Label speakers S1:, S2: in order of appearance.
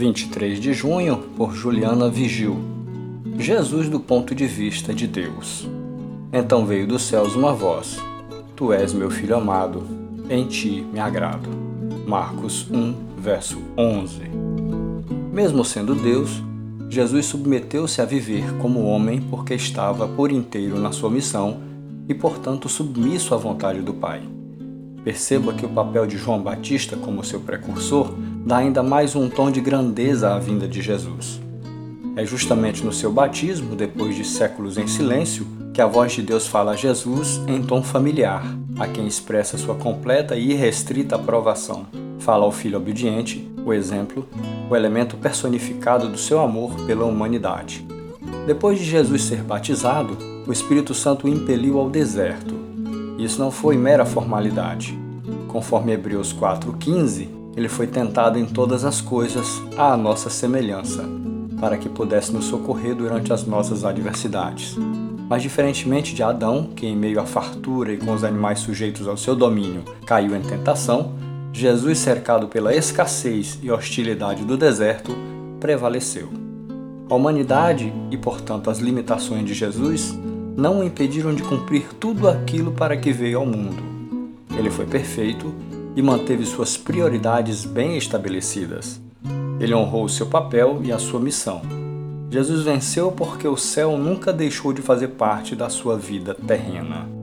S1: 23 de junho, por Juliana Vigil. Jesus do ponto de vista de Deus. Então veio dos céus uma voz: Tu és meu filho amado, em ti me agrado. Marcos 1, verso 11. Mesmo sendo Deus, Jesus submeteu-se a viver como homem porque estava por inteiro na sua missão e, portanto, submisso à vontade do Pai. Perceba que o papel de João Batista como seu precursor dá ainda mais um tom de grandeza à vinda de Jesus. É justamente no seu batismo, depois de séculos em silêncio, que a voz de Deus fala a Jesus em tom familiar, a quem expressa sua completa e irrestrita aprovação. Fala ao filho obediente, o exemplo, o elemento personificado do seu amor pela humanidade. Depois de Jesus ser batizado, o Espírito Santo o impeliu ao deserto. Isso não foi mera formalidade. Conforme Hebreus 4,15, ele foi tentado em todas as coisas à nossa semelhança, para que pudesse nos socorrer durante as nossas adversidades. Mas, diferentemente de Adão, que em meio à fartura e com os animais sujeitos ao seu domínio caiu em tentação, Jesus, cercado pela escassez e hostilidade do deserto, prevaleceu. A humanidade e, portanto, as limitações de Jesus não o impediram de cumprir tudo aquilo para que veio ao mundo. Ele foi perfeito e manteve suas prioridades bem estabelecidas. Ele honrou seu papel e a sua missão. Jesus venceu porque o céu nunca deixou de fazer parte da sua vida terrena.